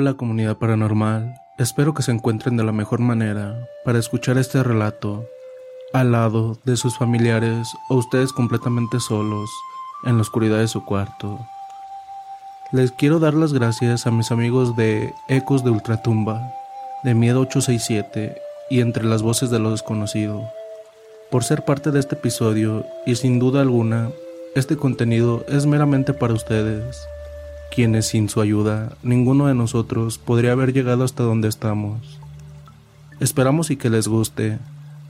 Hola comunidad paranormal, espero que se encuentren de la mejor manera para escuchar este relato al lado de sus familiares o ustedes completamente solos en la oscuridad de su cuarto. Les quiero dar las gracias a mis amigos de Ecos de Ultratumba, de Miedo 867 y Entre las Voces de lo Desconocido, por ser parte de este episodio y sin duda alguna, este contenido es meramente para ustedes quienes sin su ayuda ninguno de nosotros podría haber llegado hasta donde estamos. Esperamos y que les guste.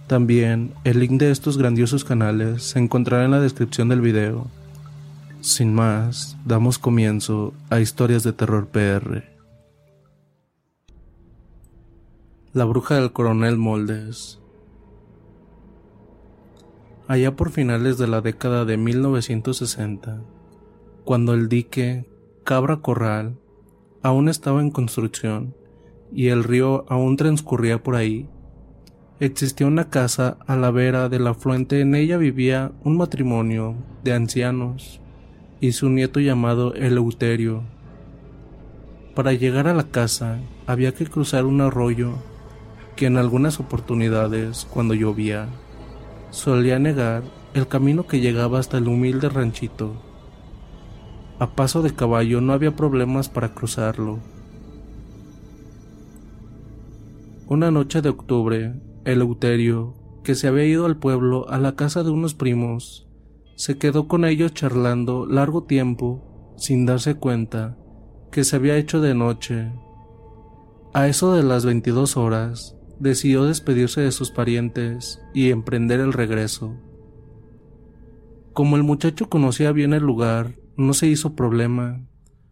También el link de estos grandiosos canales se encontrará en la descripción del video. Sin más, damos comienzo a Historias de Terror PR. La bruja del coronel Moldes. Allá por finales de la década de 1960, cuando el dique Cabra Corral aún estaba en construcción y el río aún transcurría por ahí. Existía una casa a la vera del afluente, en ella vivía un matrimonio de ancianos y su nieto llamado Eleuterio. Para llegar a la casa había que cruzar un arroyo que en algunas oportunidades, cuando llovía, solía negar el camino que llegaba hasta el humilde ranchito a paso de caballo no había problemas para cruzarlo. Una noche de octubre, Eleuterio, que se había ido al pueblo a la casa de unos primos, se quedó con ellos charlando largo tiempo sin darse cuenta que se había hecho de noche. A eso de las 22 horas, decidió despedirse de sus parientes y emprender el regreso. Como el muchacho conocía bien el lugar no se hizo problema.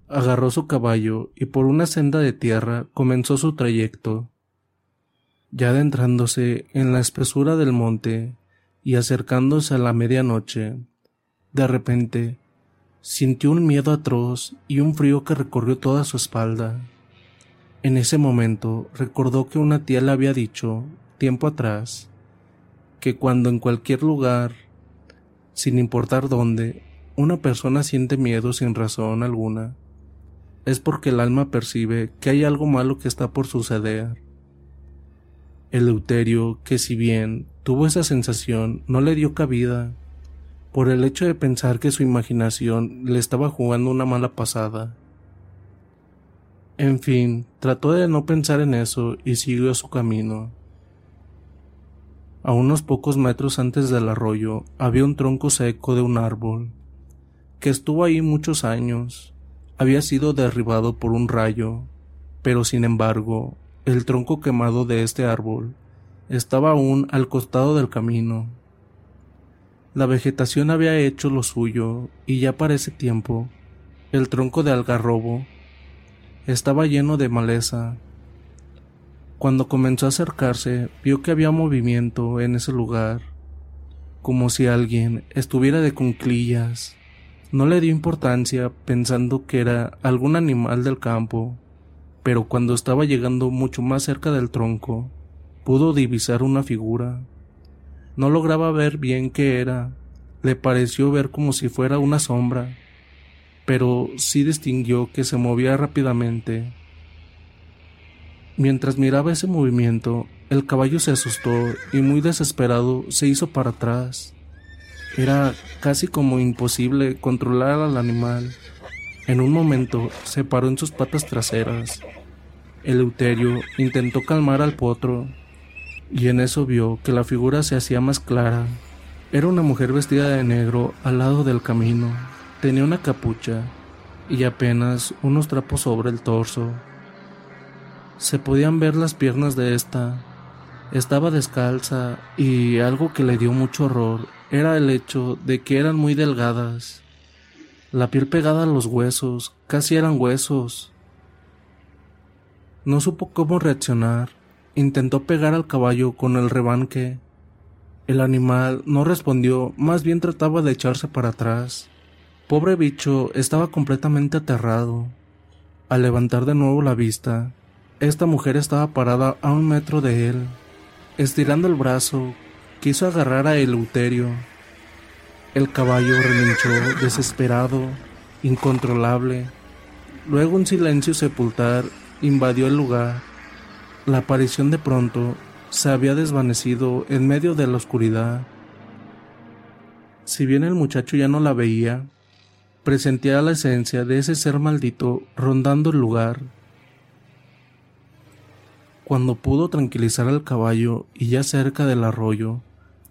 Agarró su caballo y por una senda de tierra comenzó su trayecto. Ya adentrándose en la espesura del monte y acercándose a la medianoche, de repente sintió un miedo atroz y un frío que recorrió toda su espalda. En ese momento recordó que una tía le había dicho, tiempo atrás, que cuando en cualquier lugar, sin importar dónde, una persona siente miedo sin razón alguna, es porque el alma percibe que hay algo malo que está por suceder. Eleuterio, que si bien tuvo esa sensación, no le dio cabida, por el hecho de pensar que su imaginación le estaba jugando una mala pasada. En fin, trató de no pensar en eso y siguió su camino. A unos pocos metros antes del arroyo había un tronco seco de un árbol que estuvo ahí muchos años. Había sido derribado por un rayo, pero sin embargo, el tronco quemado de este árbol estaba aún al costado del camino. La vegetación había hecho lo suyo y ya para ese tiempo el tronco de algarrobo estaba lleno de maleza. Cuando comenzó a acercarse, vio que había movimiento en ese lugar, como si alguien estuviera de conclillas no le dio importancia pensando que era algún animal del campo, pero cuando estaba llegando mucho más cerca del tronco, pudo divisar una figura. No lograba ver bien qué era, le pareció ver como si fuera una sombra, pero sí distinguió que se movía rápidamente. Mientras miraba ese movimiento, el caballo se asustó y muy desesperado se hizo para atrás. Era casi como imposible controlar al animal. En un momento se paró en sus patas traseras. Eleuterio intentó calmar al potro y en eso vio que la figura se hacía más clara. Era una mujer vestida de negro al lado del camino. Tenía una capucha y apenas unos trapos sobre el torso. Se podían ver las piernas de esta. Estaba descalza y algo que le dio mucho horror era el hecho de que eran muy delgadas. La piel pegada a los huesos, casi eran huesos. No supo cómo reaccionar. Intentó pegar al caballo con el rebanque. El animal no respondió, más bien trataba de echarse para atrás. Pobre bicho estaba completamente aterrado. Al levantar de nuevo la vista, esta mujer estaba parada a un metro de él. Estirando el brazo, quiso agarrar a Eleuterio. El caballo relinchó desesperado, incontrolable. Luego un silencio sepultar invadió el lugar. La aparición de pronto se había desvanecido en medio de la oscuridad. Si bien el muchacho ya no la veía, presentía la esencia de ese ser maldito rondando el lugar. Cuando pudo tranquilizar al caballo y ya cerca del arroyo,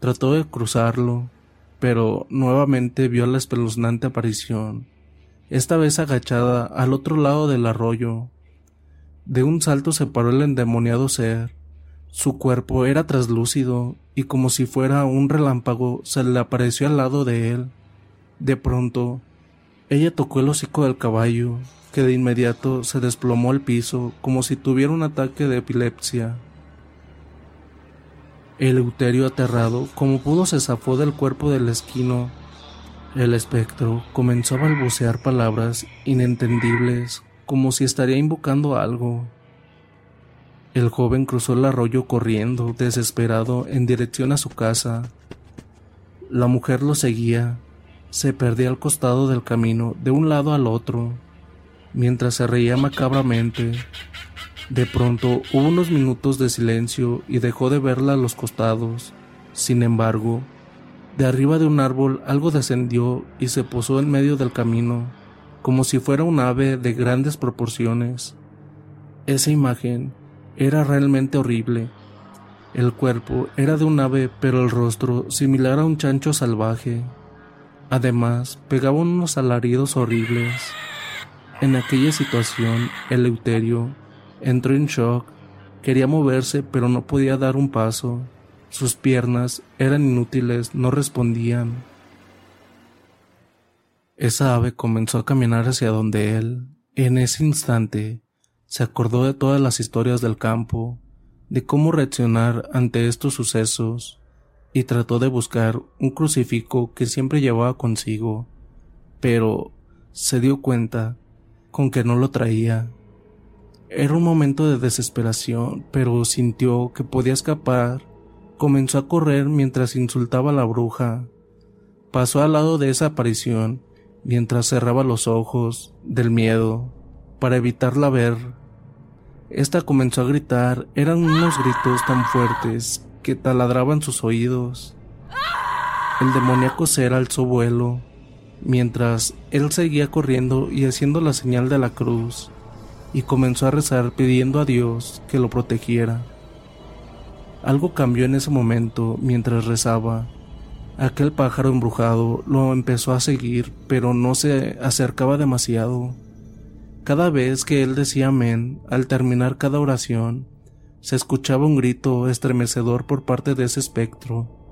trató de cruzarlo, pero nuevamente vio la espeluznante aparición, esta vez agachada al otro lado del arroyo. De un salto se paró el endemoniado ser. Su cuerpo era traslúcido y como si fuera un relámpago se le apareció al lado de él. De pronto, ella tocó el hocico del caballo, que de inmediato se desplomó al piso como si tuviera un ataque de epilepsia. El Euterio aterrado, como pudo, se zafó del cuerpo del esquino. El espectro comenzó a balbucear palabras inentendibles, como si estaría invocando algo. El joven cruzó el arroyo corriendo, desesperado, en dirección a su casa. La mujer lo seguía, se perdía al costado del camino, de un lado al otro, mientras se reía macabramente. De pronto hubo unos minutos de silencio y dejó de verla a los costados. Sin embargo, de arriba de un árbol algo descendió y se posó en medio del camino, como si fuera un ave de grandes proporciones. Esa imagen era realmente horrible. El cuerpo era de un ave, pero el rostro similar a un chancho salvaje. Además, pegaba unos alaridos horribles. En aquella situación, Eleuterio entró en shock. Quería moverse, pero no podía dar un paso. Sus piernas eran inútiles, no respondían. Esa ave comenzó a caminar hacia donde él. En ese instante, se acordó de todas las historias del campo, de cómo reaccionar ante estos sucesos y trató de buscar un crucifijo que siempre llevaba consigo, pero se dio cuenta con que no lo traía. Era un momento de desesperación, pero sintió que podía escapar. Comenzó a correr mientras insultaba a la bruja. Pasó al lado de esa aparición mientras cerraba los ojos del miedo para evitarla ver. Esta comenzó a gritar, eran unos gritos tan fuertes que taladraban sus oídos. El demoníaco ser alzó vuelo, mientras él seguía corriendo y haciendo la señal de la cruz, y comenzó a rezar pidiendo a Dios que lo protegiera. Algo cambió en ese momento mientras rezaba. Aquel pájaro embrujado lo empezó a seguir, pero no se acercaba demasiado. Cada vez que él decía amén, al terminar cada oración, se escuchaba un grito estremecedor por parte de ese espectro.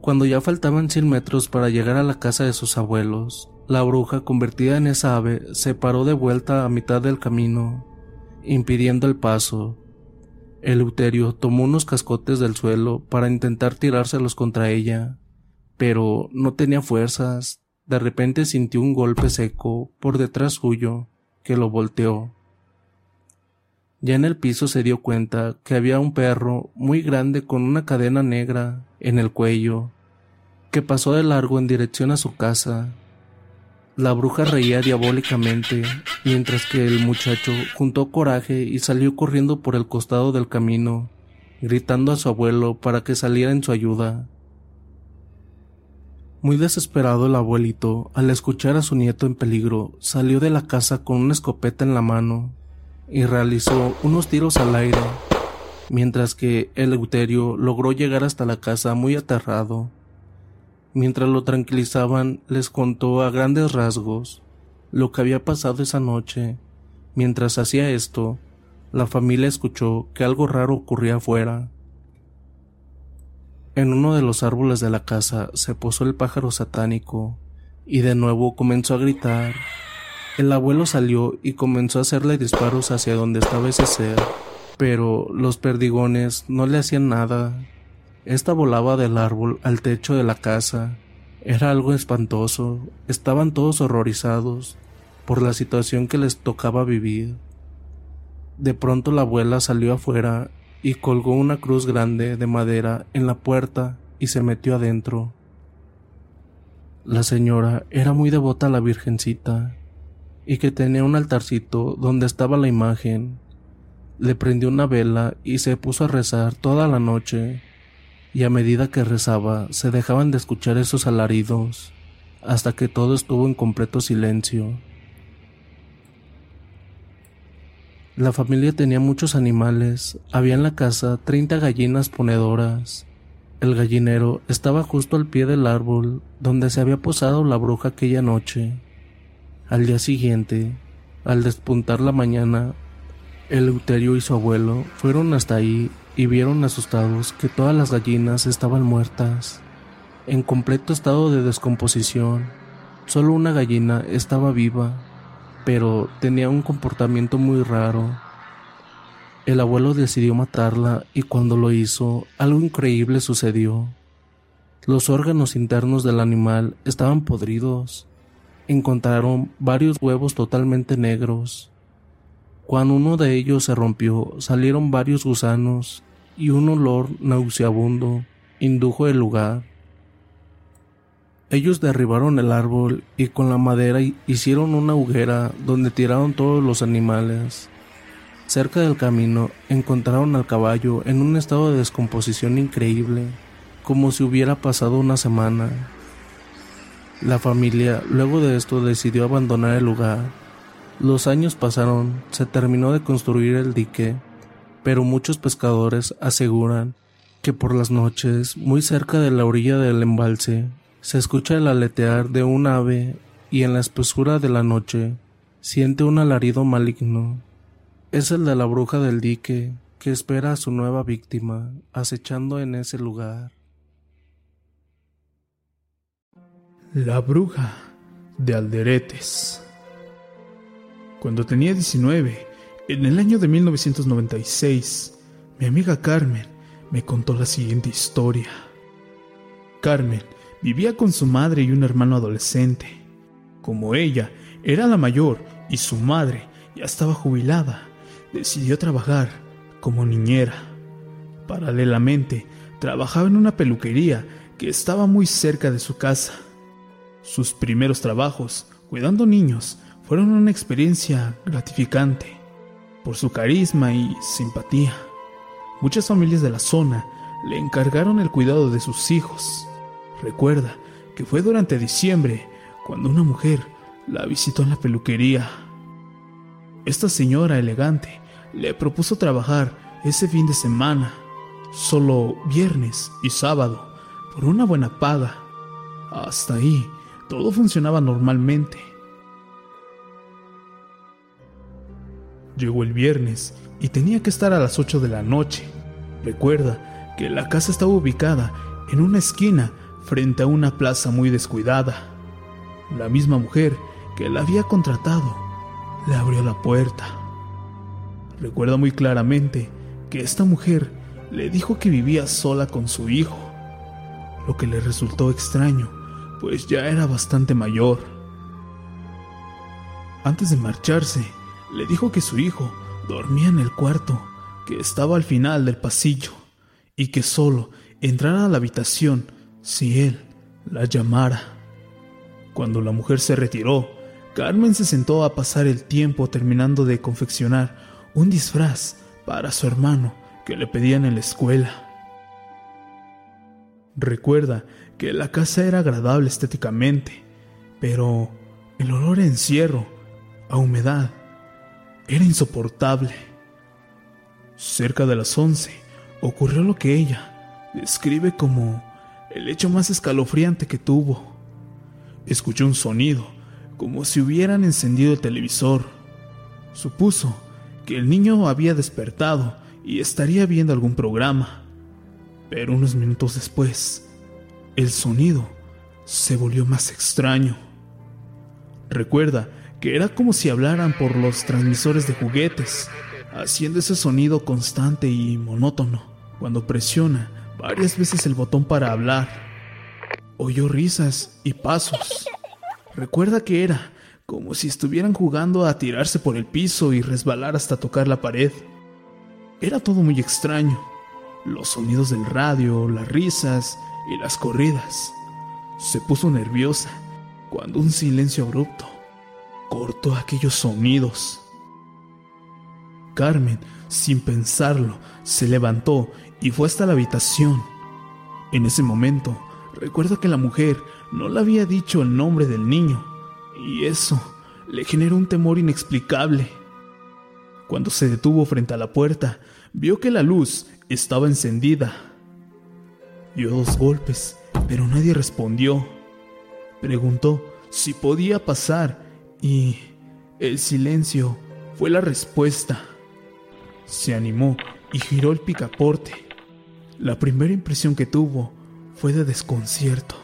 Cuando ya faltaban cien metros para llegar a la casa de sus abuelos, la bruja, convertida en esa ave, se paró de vuelta a mitad del camino, impidiendo el paso. Eleuterio tomó unos cascotes del suelo para intentar tirárselos contra ella, pero no tenía fuerzas. De repente sintió un golpe seco por detrás suyo que lo volteó. Ya en el piso se dio cuenta que había un perro muy grande con una cadena negra en el cuello, que pasó de largo en dirección a su casa. La bruja reía diabólicamente, mientras que el muchacho juntó coraje y salió corriendo por el costado del camino, gritando a su abuelo para que saliera en su ayuda. Muy desesperado el abuelito, al escuchar a su nieto en peligro, salió de la casa con una escopeta en la mano y realizó unos tiros al aire, mientras que el Euterio logró llegar hasta la casa muy aterrado. Mientras lo tranquilizaban, les contó a grandes rasgos lo que había pasado esa noche. Mientras hacía esto, la familia escuchó que algo raro ocurría afuera. En uno de los árboles de la casa se posó el pájaro satánico y de nuevo comenzó a gritar. El abuelo salió y comenzó a hacerle disparos hacia donde estaba ese ser, pero los perdigones no le hacían nada esta volaba del árbol al techo de la casa. Era algo espantoso. Estaban todos horrorizados por la situación que les tocaba vivir. De pronto la abuela salió afuera y colgó una cruz grande de madera en la puerta y se metió adentro. La señora era muy devota a la Virgencita y que tenía un altarcito donde estaba la imagen. Le prendió una vela y se puso a rezar toda la noche y a medida que rezaba se dejaban de escuchar esos alaridos, hasta que todo estuvo en completo silencio. La familia tenía muchos animales, había en la casa treinta gallinas ponedoras. El gallinero estaba justo al pie del árbol donde se había posado la bruja aquella noche. Al día siguiente, al despuntar la mañana, el Euterio y su abuelo fueron hasta ahí y vieron asustados que todas las gallinas estaban muertas, en completo estado de descomposición. Solo una gallina estaba viva, pero tenía un comportamiento muy raro. El abuelo decidió matarla y cuando lo hizo, algo increíble sucedió. Los órganos internos del animal estaban podridos. Encontraron varios huevos totalmente negros. Cuando uno de ellos se rompió, salieron varios gusanos y un olor nauseabundo indujo el lugar. Ellos derribaron el árbol y con la madera hicieron una hoguera donde tiraron todos los animales. Cerca del camino encontraron al caballo en un estado de descomposición increíble, como si hubiera pasado una semana. La familia luego de esto decidió abandonar el lugar. Los años pasaron, se terminó de construir el dique pero muchos pescadores aseguran que por las noches, muy cerca de la orilla del embalse, se escucha el aletear de un ave y en la espesura de la noche siente un alarido maligno. Es el de la bruja del dique que espera a su nueva víctima acechando en ese lugar. La bruja de Alderetes. Cuando tenía 19, en el año de 1996, mi amiga Carmen me contó la siguiente historia. Carmen vivía con su madre y un hermano adolescente. Como ella era la mayor y su madre ya estaba jubilada, decidió trabajar como niñera. Paralelamente, trabajaba en una peluquería que estaba muy cerca de su casa. Sus primeros trabajos, cuidando niños, fueron una experiencia gratificante por su carisma y simpatía. Muchas familias de la zona le encargaron el cuidado de sus hijos. Recuerda que fue durante diciembre cuando una mujer la visitó en la peluquería. Esta señora elegante le propuso trabajar ese fin de semana, solo viernes y sábado, por una buena paga. Hasta ahí todo funcionaba normalmente. Llegó el viernes y tenía que estar a las 8 de la noche. Recuerda que la casa estaba ubicada en una esquina frente a una plaza muy descuidada. La misma mujer que la había contratado le abrió la puerta. Recuerda muy claramente que esta mujer le dijo que vivía sola con su hijo, lo que le resultó extraño, pues ya era bastante mayor. Antes de marcharse, le dijo que su hijo dormía en el cuarto, que estaba al final del pasillo, y que solo entrara a la habitación si él la llamara. Cuando la mujer se retiró, Carmen se sentó a pasar el tiempo terminando de confeccionar un disfraz para su hermano que le pedían en la escuela. Recuerda que la casa era agradable estéticamente, pero el olor a encierro, a humedad, era insoportable. Cerca de las once ocurrió lo que ella describe como el hecho más escalofriante que tuvo. Escuchó un sonido, como si hubieran encendido el televisor. Supuso que el niño había despertado y estaría viendo algún programa. Pero unos minutos después, el sonido se volvió más extraño. Recuerda que era como si hablaran por los transmisores de juguetes, haciendo ese sonido constante y monótono cuando presiona varias veces el botón para hablar. Oyó risas y pasos. Recuerda que era como si estuvieran jugando a tirarse por el piso y resbalar hasta tocar la pared. Era todo muy extraño. Los sonidos del radio, las risas y las corridas. Se puso nerviosa cuando un silencio abrupto cortó aquellos sonidos. Carmen, sin pensarlo, se levantó y fue hasta la habitación. En ese momento, recuerda que la mujer no le había dicho el nombre del niño, y eso le generó un temor inexplicable. Cuando se detuvo frente a la puerta, vio que la luz estaba encendida. Dio dos golpes, pero nadie respondió. Preguntó si podía pasar y el silencio fue la respuesta. Se animó y giró el picaporte. La primera impresión que tuvo fue de desconcierto.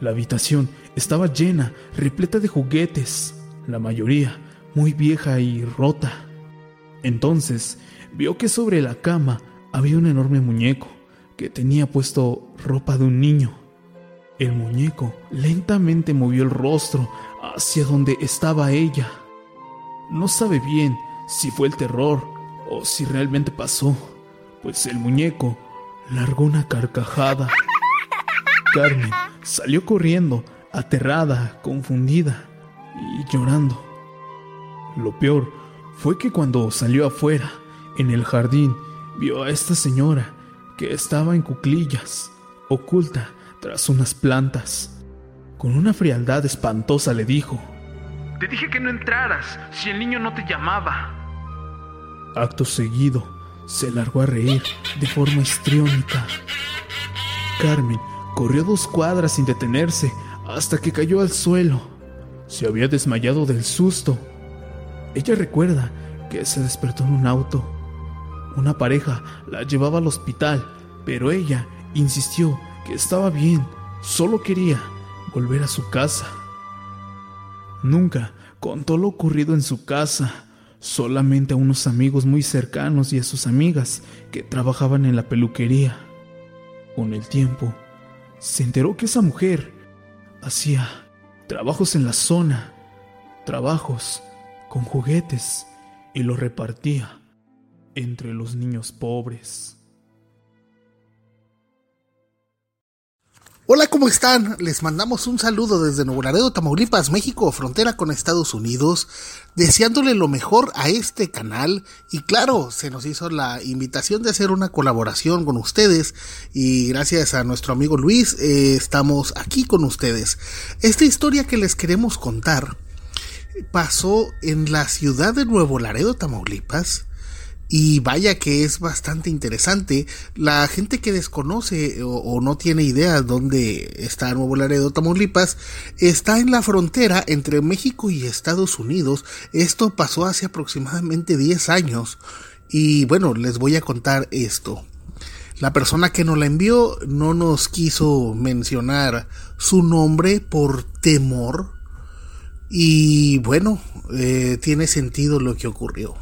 La habitación estaba llena, repleta de juguetes, la mayoría muy vieja y rota. Entonces vio que sobre la cama había un enorme muñeco que tenía puesto ropa de un niño. El muñeco lentamente movió el rostro hacia donde estaba ella. No sabe bien si fue el terror o si realmente pasó, pues el muñeco largó una carcajada. Carmen salió corriendo, aterrada, confundida y llorando. Lo peor fue que cuando salió afuera, en el jardín, vio a esta señora que estaba en cuclillas, oculta tras unas plantas. Con una frialdad espantosa le dijo, Te dije que no entraras si el niño no te llamaba. Acto seguido, se largó a reír de forma histriónica. Carmen corrió dos cuadras sin detenerse hasta que cayó al suelo. Se había desmayado del susto. Ella recuerda que se despertó en un auto. Una pareja la llevaba al hospital, pero ella insistió que estaba bien, solo quería volver a su casa. Nunca contó lo ocurrido en su casa, solamente a unos amigos muy cercanos y a sus amigas que trabajaban en la peluquería. Con el tiempo, se enteró que esa mujer hacía trabajos en la zona, trabajos con juguetes y los repartía entre los niños pobres. Hola, ¿cómo están? Les mandamos un saludo desde Nuevo Laredo, Tamaulipas, México, frontera con Estados Unidos, deseándole lo mejor a este canal y claro, se nos hizo la invitación de hacer una colaboración con ustedes y gracias a nuestro amigo Luis eh, estamos aquí con ustedes. Esta historia que les queremos contar pasó en la ciudad de Nuevo Laredo, Tamaulipas, y vaya que es bastante interesante. La gente que desconoce o, no tiene idea dónde está Nuevo Laredo, Tamaulipas, está en la frontera entre México y Estados Unidos. Esto pasó hace aproximadamente 10 años. Y bueno, les voy a contar esto. La persona que nos la envió no nos quiso mencionar su nombre por temor. Y bueno, eh, tiene sentido lo que ocurrió.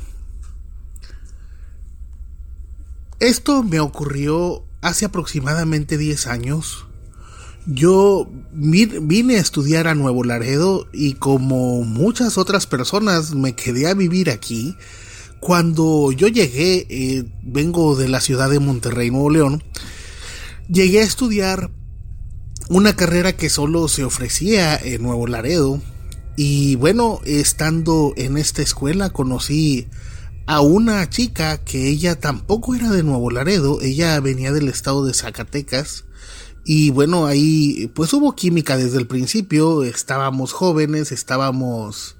Esto me ocurrió hace aproximadamente 10 años. Yo vine a estudiar a Nuevo Laredo y como muchas otras personas me quedé a vivir aquí. Cuando yo llegué, eh, vengo de la ciudad de Monterrey, Nuevo León, llegué a estudiar una carrera que solo se ofrecía en Nuevo Laredo. Y bueno, estando en esta escuela conocí a una chica que ella tampoco era de Nuevo Laredo, ella venía del estado de Zacatecas. Y bueno, ahí pues hubo química desde el principio, estábamos jóvenes, estábamos,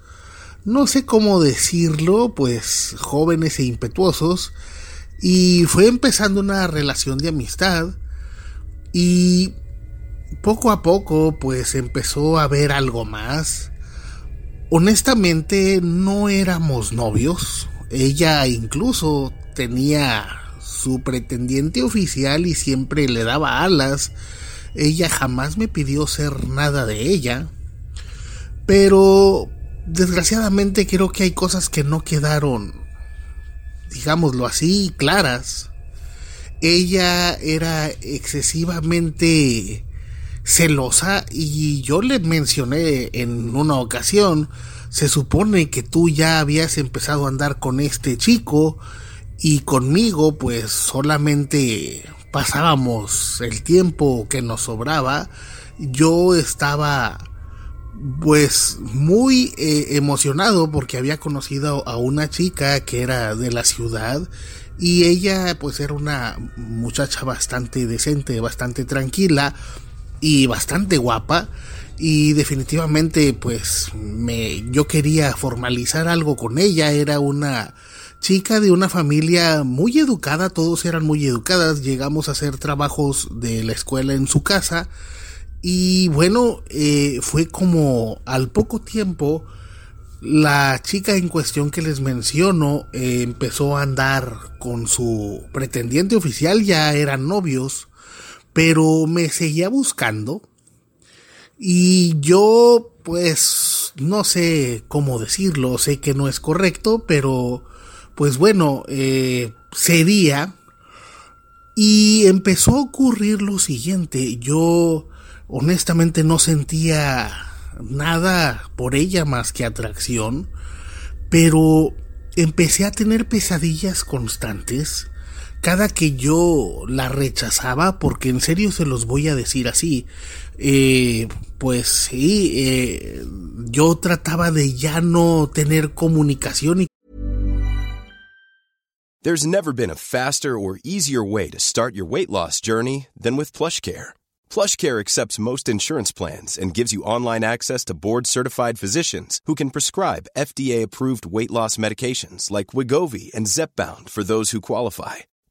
no sé cómo decirlo, pues jóvenes e impetuosos. Y fue empezando una relación de amistad. Y poco a poco pues empezó a ver algo más. Honestamente no éramos novios. Ella incluso tenía su pretendiente oficial y siempre le daba alas. Ella jamás me pidió ser nada de ella. Pero desgraciadamente creo que hay cosas que no quedaron, digámoslo así, claras. Ella era excesivamente celosa y yo le mencioné en una ocasión, se supone que tú ya habías empezado a andar con este chico y conmigo pues solamente pasábamos el tiempo que nos sobraba, yo estaba pues muy eh, emocionado porque había conocido a una chica que era de la ciudad y ella pues era una muchacha bastante decente, bastante tranquila, y bastante guapa y definitivamente pues me yo quería formalizar algo con ella. Era una chica de una familia muy educada todos eran muy educadas. Llegamos a hacer trabajos de la escuela en su casa y bueno eh, fue como al poco tiempo la chica en cuestión que les menciono eh, empezó a andar con su pretendiente oficial ya eran novios pero me seguía buscando y yo pues no sé cómo decirlo, sé que no es correcto, pero pues bueno, eh, cedía y empezó a ocurrir lo siguiente, yo honestamente no sentía nada por ella más que atracción, pero empecé a tener pesadillas constantes cada que yo la rechazaba, porque en serio se los voy a decir así, eh, pues sí, eh, yo trataba de ya no tener comunicación y There's never been a faster or easier way to start your weight loss journey than with PlushCare. PlushCare accepts most insurance plans and gives you online access to board-certified physicians who can prescribe FDA-approved weight loss medications like Wigovi and Zepbound for those who qualify.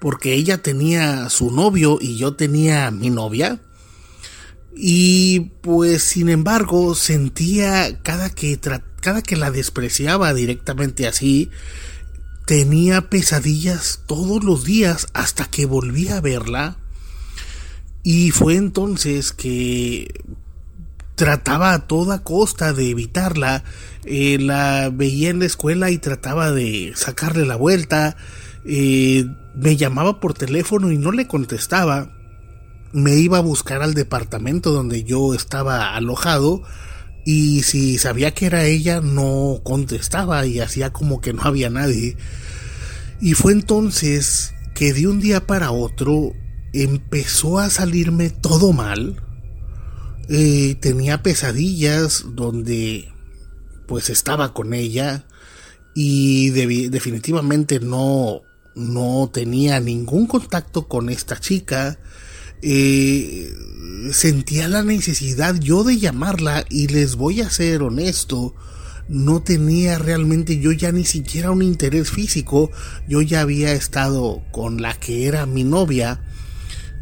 porque ella tenía su novio y yo tenía mi novia. Y pues sin embargo sentía cada que, cada que la despreciaba directamente así, tenía pesadillas todos los días hasta que volví a verla. Y fue entonces que trataba a toda costa de evitarla. Eh, la veía en la escuela y trataba de sacarle la vuelta. Eh, me llamaba por teléfono y no le contestaba. Me iba a buscar al departamento donde yo estaba alojado y si sabía que era ella no contestaba y hacía como que no había nadie. Y fue entonces que de un día para otro empezó a salirme todo mal eh, tenía pesadillas donde pues estaba con ella y definitivamente no, no tenía ningún contacto con esta chica. Eh, sentía la necesidad yo de llamarla y les voy a ser honesto, no tenía realmente yo ya ni siquiera un interés físico, yo ya había estado con la que era mi novia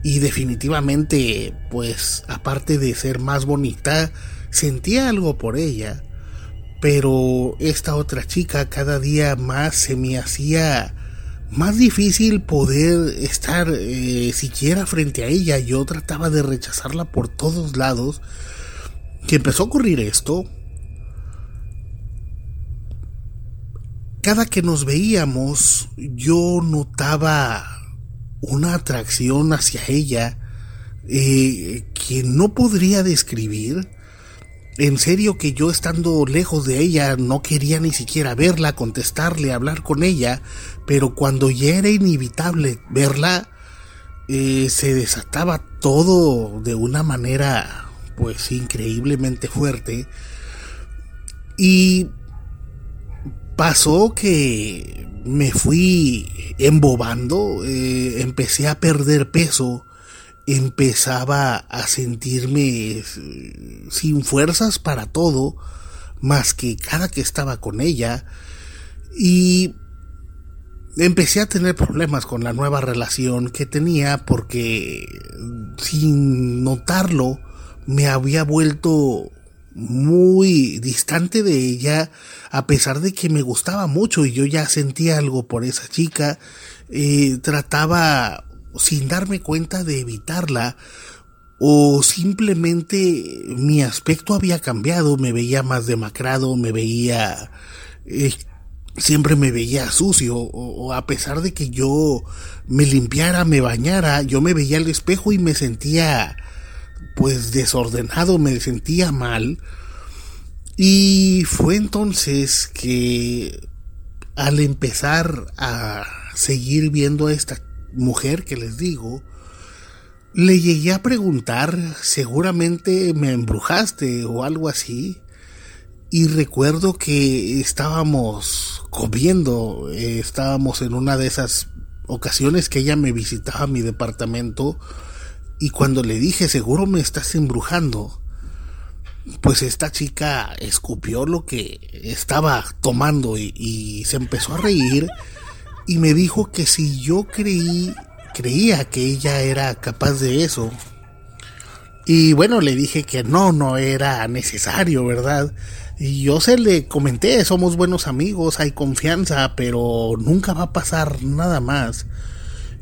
y definitivamente, pues, aparte de ser más bonita, sentía algo por ella. Pero esta otra chica cada día más se me hacía más difícil poder estar eh, siquiera frente a ella. Yo trataba de rechazarla por todos lados. Que empezó a ocurrir esto. Cada que nos veíamos, yo notaba una atracción hacia ella eh, que no podría describir. En serio que yo estando lejos de ella no quería ni siquiera verla, contestarle, hablar con ella, pero cuando ya era inevitable verla, eh, se desataba todo de una manera pues increíblemente fuerte. Y pasó que me fui embobando, eh, empecé a perder peso, empezaba a sentirme eh, sin fuerzas para todo, más que cada que estaba con ella, y empecé a tener problemas con la nueva relación que tenía porque sin notarlo me había vuelto muy distante de ella, a pesar de que me gustaba mucho y yo ya sentía algo por esa chica, eh, trataba sin darme cuenta de evitarla o simplemente mi aspecto había cambiado, me veía más demacrado, me veía... Eh, siempre me veía sucio o, a pesar de que yo me limpiara, me bañara, yo me veía al espejo y me sentía pues desordenado, me sentía mal. Y fue entonces que al empezar a seguir viendo a esta mujer que les digo, le llegué a preguntar, seguramente me embrujaste o algo así. Y recuerdo que estábamos comiendo, eh, estábamos en una de esas ocasiones que ella me visitaba a mi departamento y cuando le dije, seguro me estás embrujando, pues esta chica escupió lo que estaba tomando y, se empezó a reír y me dijo que si yo creí, creía que ella era capaz de eso. Y bueno, le dije que no, no era necesario, ¿verdad? Y yo se le comenté, somos buenos amigos, hay confianza, pero nunca va a pasar nada más.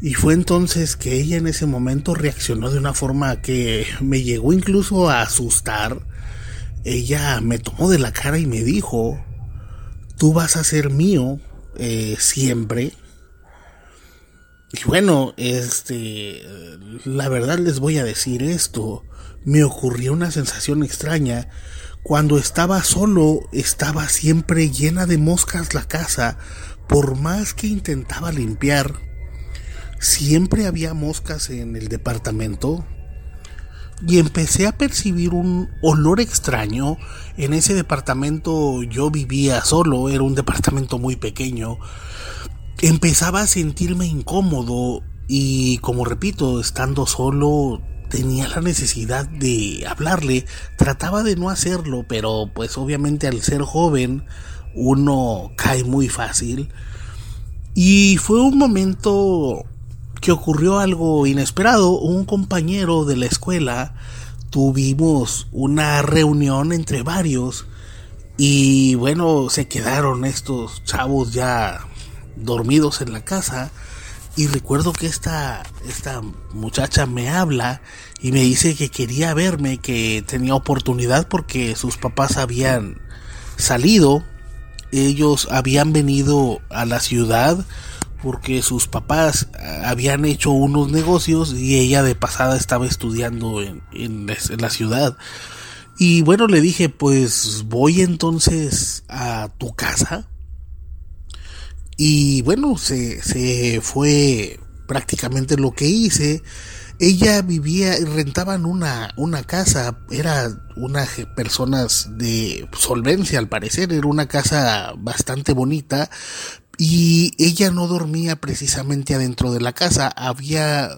Y fue entonces que ella en ese momento reaccionó de una forma que me llegó incluso a asustar. Ella me tomó de la cara y me dijo, tú vas a ser mío eh, siempre. Y bueno, este, la verdad les voy a decir esto. Me ocurrió una sensación extraña. Cuando estaba solo, estaba siempre llena de moscas la casa. Por más que intentaba limpiar, siempre había moscas en el departamento y empecé a percibir un olor extraño. En ese departamento yo vivía solo, era un departamento muy pequeño. Empezaba a sentirme incómodo y como repito, estando solo tenía la necesidad de hablarle. Trataba de no hacerlo, pero pues obviamente al ser joven uno cae muy fácil. Y fue un momento que ocurrió algo inesperado. Un compañero de la escuela tuvimos una reunión entre varios y bueno, se quedaron estos chavos ya dormidos en la casa Y recuerdo que esta, esta muchacha me habla y me dice que quería verme, que tenía oportunidad porque sus papás habían salido, ellos habían venido a la ciudad porque sus papás habían hecho unos negocios y ella de pasada estaba estudiando en, en, la ciudad. Y bueno, le dije, pues voy entonces a tu casa y bueno, se, se fue prácticamente lo que hice. Ella vivía, rentaban una, una casa, era una personas de solvencia al parecer, era una casa bastante bonita y ella no dormía precisamente adentro de la casa, había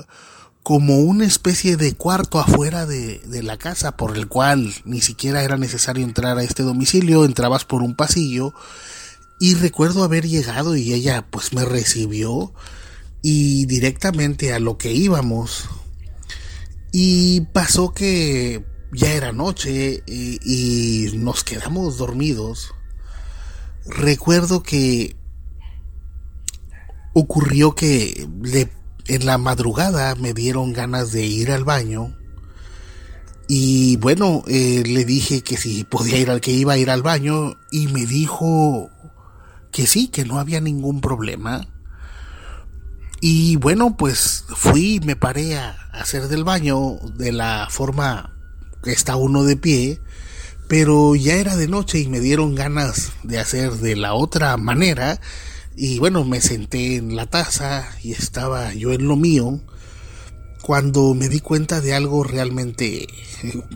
como una especie de cuarto afuera de, de, la casa por el cual ni siquiera era necesario entrar a este domicilio, entrabas por un pasillo y recuerdo haber llegado y ella pues me recibió y directamente a lo que íbamos. Y pasó que ya era noche y, nos quedamos dormidos. Recuerdo que ocurrió que en la madrugada me dieron ganas de ir al baño. Y bueno, eh, le dije que si podía ir al que iba a ir al baño y me dijo que sí, que no había ningún problema. Y bueno, pues fui, me paré a hacer del baño de la forma que está uno de pie, pero ya era de noche y me dieron ganas de hacer de la otra manera. Y bueno, me senté en la taza y estaba yo en lo mío cuando me di cuenta de algo realmente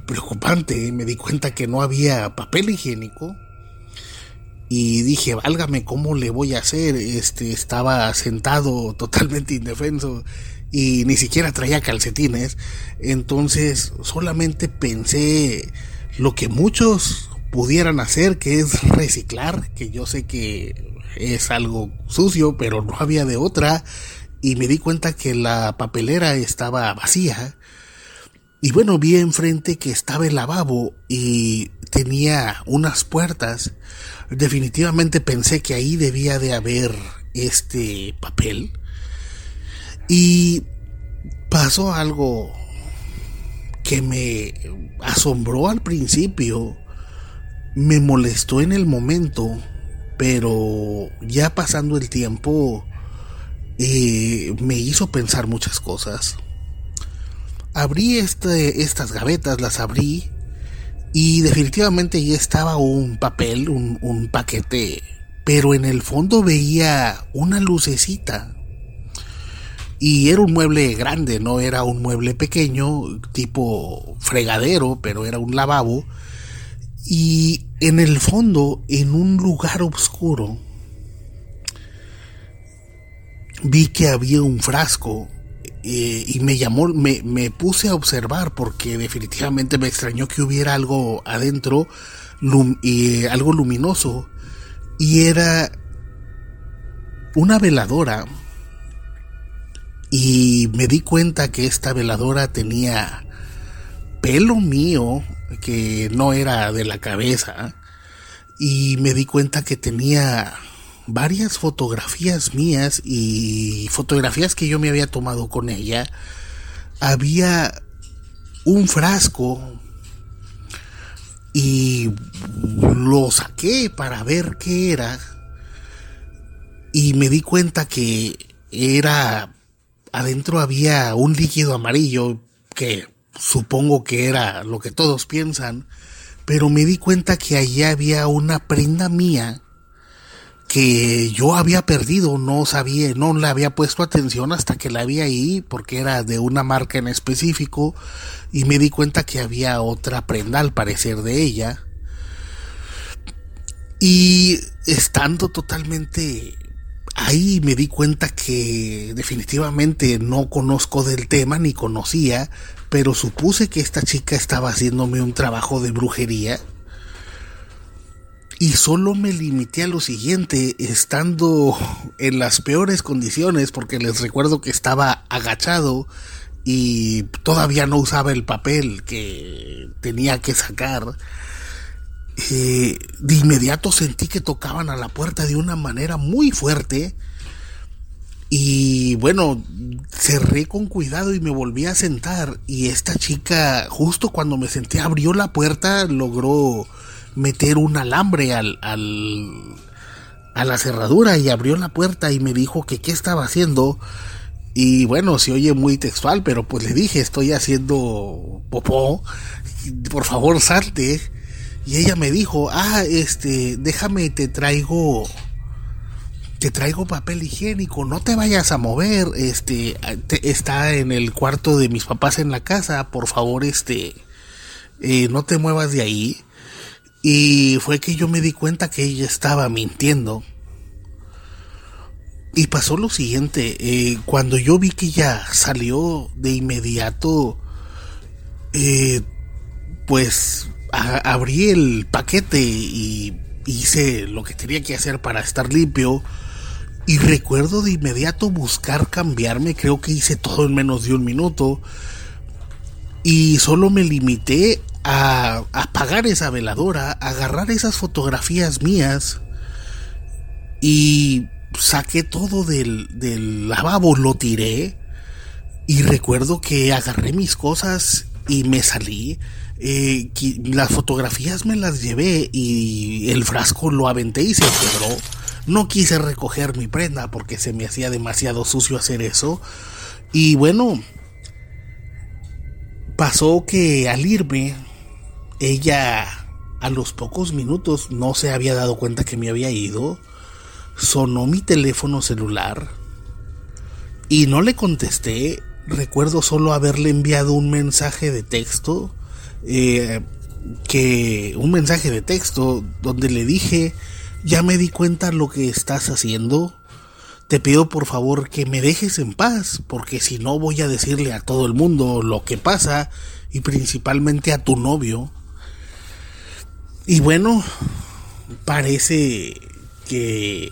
preocupante. Me di cuenta que no había papel higiénico y dije, válgame, ¿cómo le voy a hacer? Este, estaba sentado totalmente indefenso y ni siquiera traía calcetines. Entonces solamente pensé lo que muchos pudieran hacer, que es reciclar, que yo sé que es algo sucio, pero no había de otra. Y me di cuenta que la papelera estaba vacía. Y bueno, vi enfrente que estaba el lavabo y tenía unas puertas definitivamente pensé que ahí debía de haber este papel. Y pasó algo que me asombró al principio, me molestó en el momento, pero ya pasando el tiempo eh, me hizo pensar muchas cosas. Abrí este, estas gavetas, las abrí y definitivamente ya estaba un papel, un, paquete, pero en el fondo veía una lucecita. Y era un mueble grande, no era un mueble pequeño, tipo fregadero, pero era un lavabo. Y en el fondo, en un lugar oscuro, vi que había un frasco eh, y me llamó, me, me, puse a observar porque definitivamente me extrañó que hubiera algo adentro, y algo luminoso, y era una veladora. Y me di cuenta que esta veladora tenía pelo mío, que no era de la cabeza, y me di cuenta que tenía varias fotografías mías y fotografías que yo me había tomado con ella, había un frasco y lo saqué para ver qué era y me di cuenta que era adentro había un líquido amarillo que supongo que era lo que todos piensan, pero me di cuenta que allí había una prenda mía que yo había perdido, no sabía, no le había puesto atención hasta que la vi ahí porque era de una marca en específico y me di cuenta que había otra prenda al parecer de ella. Y estando totalmente ahí me di cuenta que definitivamente no conozco del tema ni conocía, pero supuse que esta chica estaba haciéndome un trabajo de brujería y solo me limité a lo siguiente, estando en las peores condiciones, porque les recuerdo que estaba agachado y todavía no usaba el papel que tenía que sacar. Eh, de inmediato sentí que tocaban a la puerta de una manera muy fuerte Y bueno, cerré con cuidado y me volví a sentar. Y esta chica, justo cuando me senté, abrió la puerta, logró meter un alambre al, al, a la cerradura y abrió la puerta y me dijo que qué estaba haciendo. Y bueno, se oye muy textual, pero pues le dije, estoy haciendo popó, por favor salte. Y ella me dijo, ah, este, déjame, te traigo, te traigo papel higiénico, no te vayas a mover, este, está en el cuarto de mis papás en la casa, por favor, este, eh, no te muevas de ahí. Y fue que yo me di cuenta que ella estaba mintiendo. Y pasó lo siguiente, eh, cuando yo vi que ella salió de inmediato, eh, pues abrí el paquete y hice lo que tenía que hacer para estar limpio. Y recuerdo de inmediato buscar cambiarme, creo que hice todo en menos de un minuto. Y solo me limité a apagar esa veladora, agarrar esas fotografías mías y saqué todo del, del lavabo, lo tiré y recuerdo que agarré mis cosas y me salí. Eh, las fotografías me las llevé y el frasco lo aventé y se quebró. No quise recoger mi prenda porque se me hacía demasiado sucio hacer eso. Y bueno, pasó que al irme, ella a los pocos minutos no se había dado cuenta que me había ido sonó mi teléfono celular y no le contesté. Recuerdo solo haberle enviado un mensaje de texto, eh, que un mensaje de texto donde le dije, ya me di cuenta lo que estás haciendo. Te pido por favor que me dejes en paz, porque si no voy a decirle a todo el mundo lo que pasa y principalmente a tu novio. Y bueno, parece que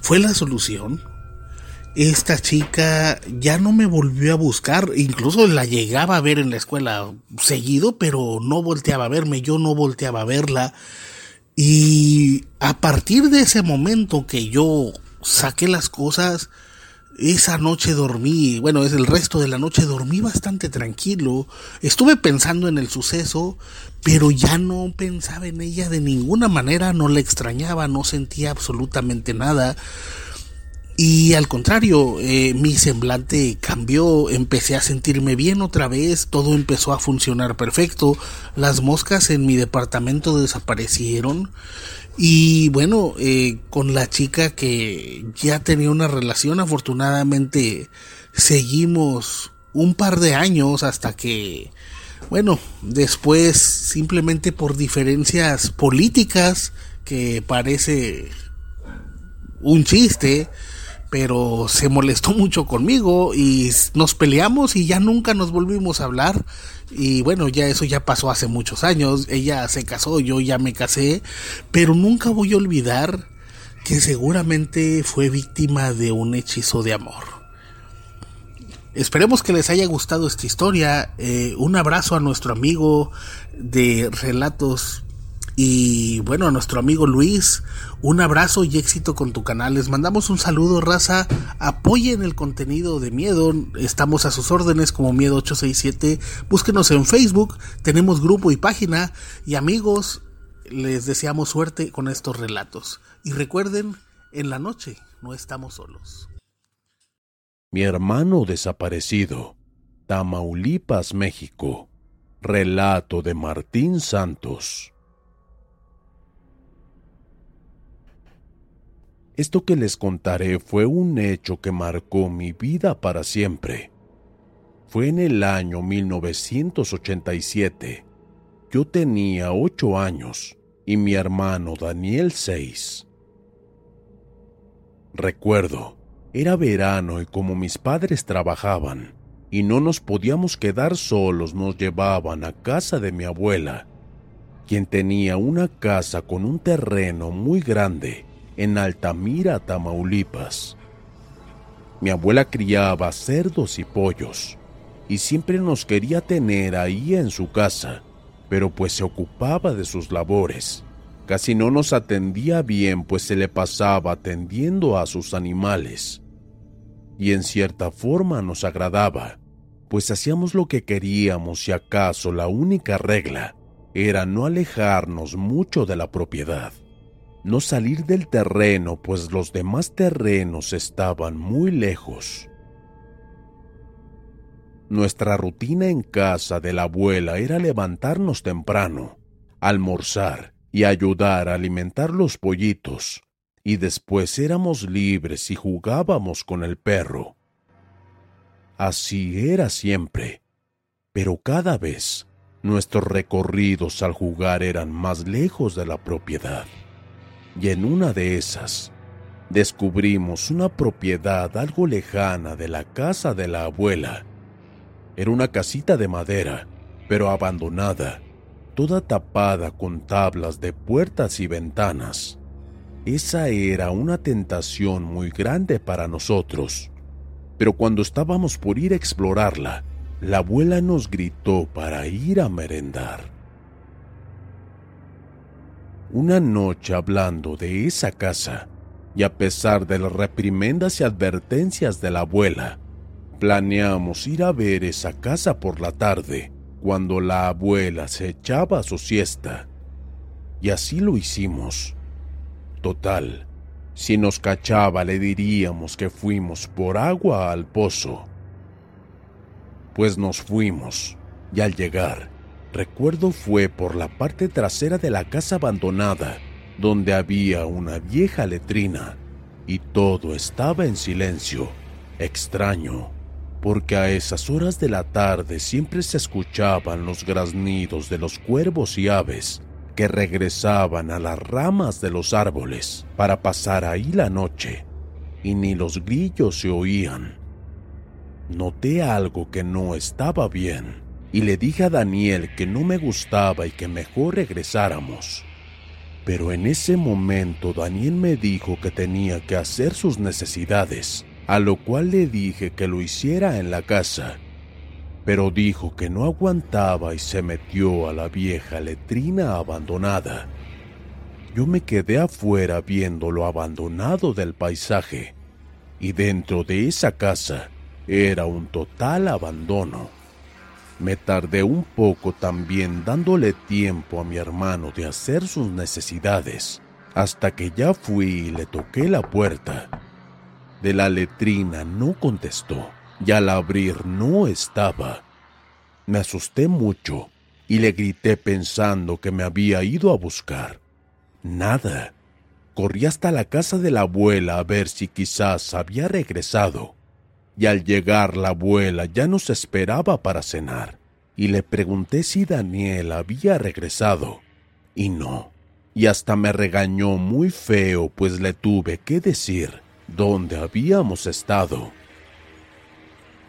fue la solución. Esta chica ya no me volvió a buscar, incluso la llegaba a ver en la escuela seguido, pero no volteaba a verme, yo no volteaba a verla. Y a partir de ese momento que yo saqué las cosas, esa noche dormí, bueno, es el resto de la noche dormí bastante tranquilo. Estuve pensando en el suceso, pero ya no pensaba en ella de ninguna manera, no la extrañaba, no sentía absolutamente nada. Y al contrario, eh, mi semblante cambió, empecé a sentirme bien otra vez, todo empezó a funcionar perfecto, las moscas en mi departamento desaparecieron. Y bueno, eh, con la chica que ya tenía una relación, afortunadamente seguimos un par de años hasta que, bueno, después simplemente por diferencias políticas, que parece un chiste, pero se molestó mucho conmigo y nos peleamos y ya nunca nos volvimos a hablar y bueno, ya eso ya pasó hace muchos años, ella se casó, yo ya me casé, pero nunca voy a olvidar que seguramente fue víctima de un hechizo de amor. Esperemos que les haya gustado esta historia. Eh, un abrazo a nuestro amigo de Relatos y bueno, a nuestro amigo Luis, un abrazo y éxito con tu canal. Les mandamos un saludo, raza. Apoyen el contenido de Miedo. Estamos a sus órdenes como Miedo 867. Búsquenos en Facebook. Tenemos grupo y página. Y amigos, les deseamos suerte con estos relatos. Y recuerden, en la noche no estamos solos. Mi hermano desaparecido. Tamaulipas, México. Relato de Martín Santos. Esto que les contaré fue un hecho que marcó mi vida para siempre. Fue en el año 1987. Yo tenía ocho años y mi hermano Daniel seis. Recuerdo, era verano y como mis padres trabajaban y no nos podíamos quedar solos, nos llevaban a casa de mi abuela, quien tenía una casa con un terreno muy grande en Altamira, Tamaulipas. Mi abuela criaba cerdos y pollos y siempre nos quería tener ahí en su casa, pero pues se ocupaba de sus labores. Casi no nos atendía bien, pues se le pasaba atendiendo a sus animales. y en cierta forma nos agradaba, pues hacíamos lo que queríamos y acaso la única regla era no alejarnos mucho de la propiedad, no salir del terreno pues los demás terrenos estaban muy lejos. Nuestra rutina en casa de la abuela era levantarnos temprano, almorzar y ayudar a alimentar los pollitos, y después éramos libres y jugábamos con el perro. Así era siempre, pero cada vez nuestros recorridos al jugar eran más lejos de la propiedad. Y en una de esas, descubrimos una propiedad algo lejana de la casa de la abuela. Era una casita de madera, pero abandonada, toda tapada con tablas de puertas y ventanas. Esa era una tentación muy grande para nosotros. Pero cuando estábamos por ir a explorarla, la abuela nos gritó para ir a merendar. Una noche hablando de esa casa, y a pesar de las reprimendas y advertencias de la abuela, planeamos ir a ver esa casa por la tarde, cuando la abuela se echaba su siesta. Y así lo hicimos. Total, si nos cachaba le diríamos que fuimos por agua al pozo. Pues nos fuimos, y al llegar, recuerdo fue por la parte trasera de la casa abandonada, donde había una vieja letrina, y todo estaba en silencio, extraño, porque a esas horas de la tarde siempre se escuchaban los graznidos de los cuervos y aves que regresaban a las ramas de los árboles para pasar ahí la noche, y ni los grillos se oían. Noté algo que no estaba bien, y le dije a Daniel que no me gustaba y que mejor regresáramos. Pero en ese momento Daniel me dijo que tenía que hacer sus necesidades, a lo cual le dije que lo hiciera en la casa pero dijo que no aguantaba y se metió a la vieja letrina abandonada. Yo me quedé afuera viendo lo abandonado del paisaje, y dentro de esa casa era un total abandono. Me tardé un poco también dándole tiempo a mi hermano de hacer sus necesidades, hasta que ya fui y le toqué la puerta. De la letrina no contestó y al abrir no estaba. Me asusté mucho y le grité pensando que me había ido a buscar. Nada. Corrí hasta la casa de la abuela a ver si quizás había regresado. Y al llegar la abuela ya nos esperaba para cenar. Y le pregunté si Daniel había regresado. Y no. Y hasta me regañó muy feo pues le tuve que decir dónde habíamos estado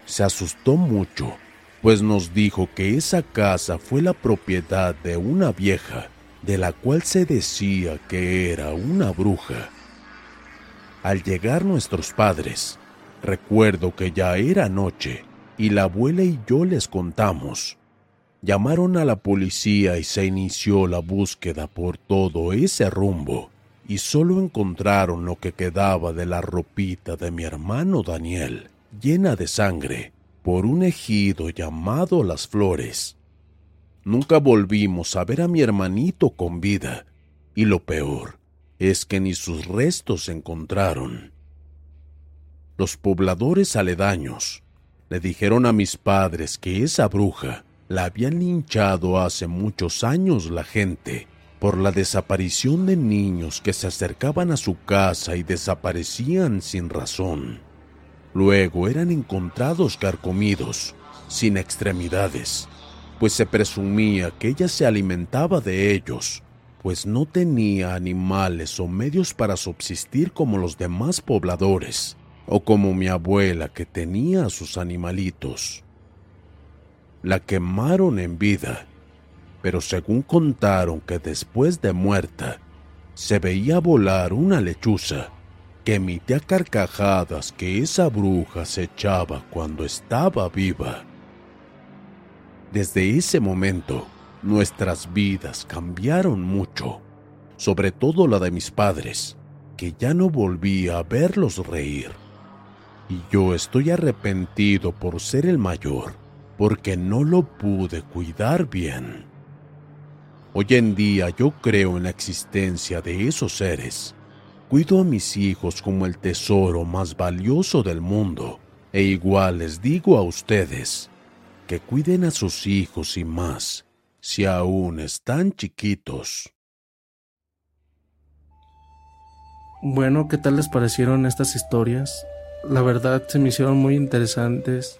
se asustó mucho, pues nos dijo que esa casa fue la propiedad de una vieja, de la cual se decía que era una bruja. Al llegar nuestros padres, recuerdo que ya era noche y la abuela y yo les contamos. Llamaron a la policía y se inició la búsqueda por todo ese rumbo y solo encontraron lo que quedaba de la ropita de mi hermano Daniel llena de sangre por un ejido llamado Las Flores. Nunca volvimos a ver a mi hermanito con vida, y lo peor es que ni sus restos se encontraron. Los pobladores aledaños le dijeron a mis padres que esa bruja la habían linchado hace muchos años la gente por la desaparición de niños que se acercaban a su casa y desaparecían sin razón. Luego eran encontrados carcomidos, sin extremidades, pues se presumía que ella se alimentaba de ellos, pues no tenía animales o medios para subsistir como los demás pobladores, o como mi abuela que tenía sus animalitos. La quemaron en vida, pero según contaron que después de muerta, se veía volar una lechuza que emitía carcajadas que esa bruja se echaba cuando estaba viva. Desde ese momento, nuestras vidas cambiaron mucho, sobre todo la de mis padres, que ya no volvía a verlos reír. Y yo estoy arrepentido por ser el mayor, porque no lo pude cuidar bien. Hoy en día yo creo en la existencia de esos seres. Cuido a mis hijos como el tesoro más valioso del mundo. E igual les digo a ustedes que cuiden a sus hijos y más, si aún están chiquitos. Bueno, ¿qué tal les parecieron estas historias? La verdad se me hicieron muy interesantes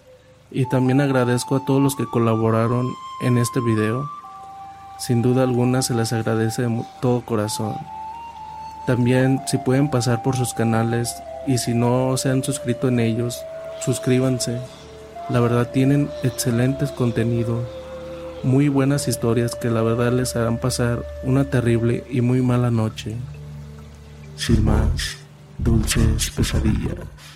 y también agradezco a todos los que colaboraron en este video. Sin duda alguna se les agradece de todo corazón. También si pueden pasar por sus canales y si no se han suscrito en ellos, suscríbanse. La verdad tienen excelentes contenidos, muy buenas historias que la verdad les harán pasar una terrible y muy mala noche. Sin más, dulces pesadillas.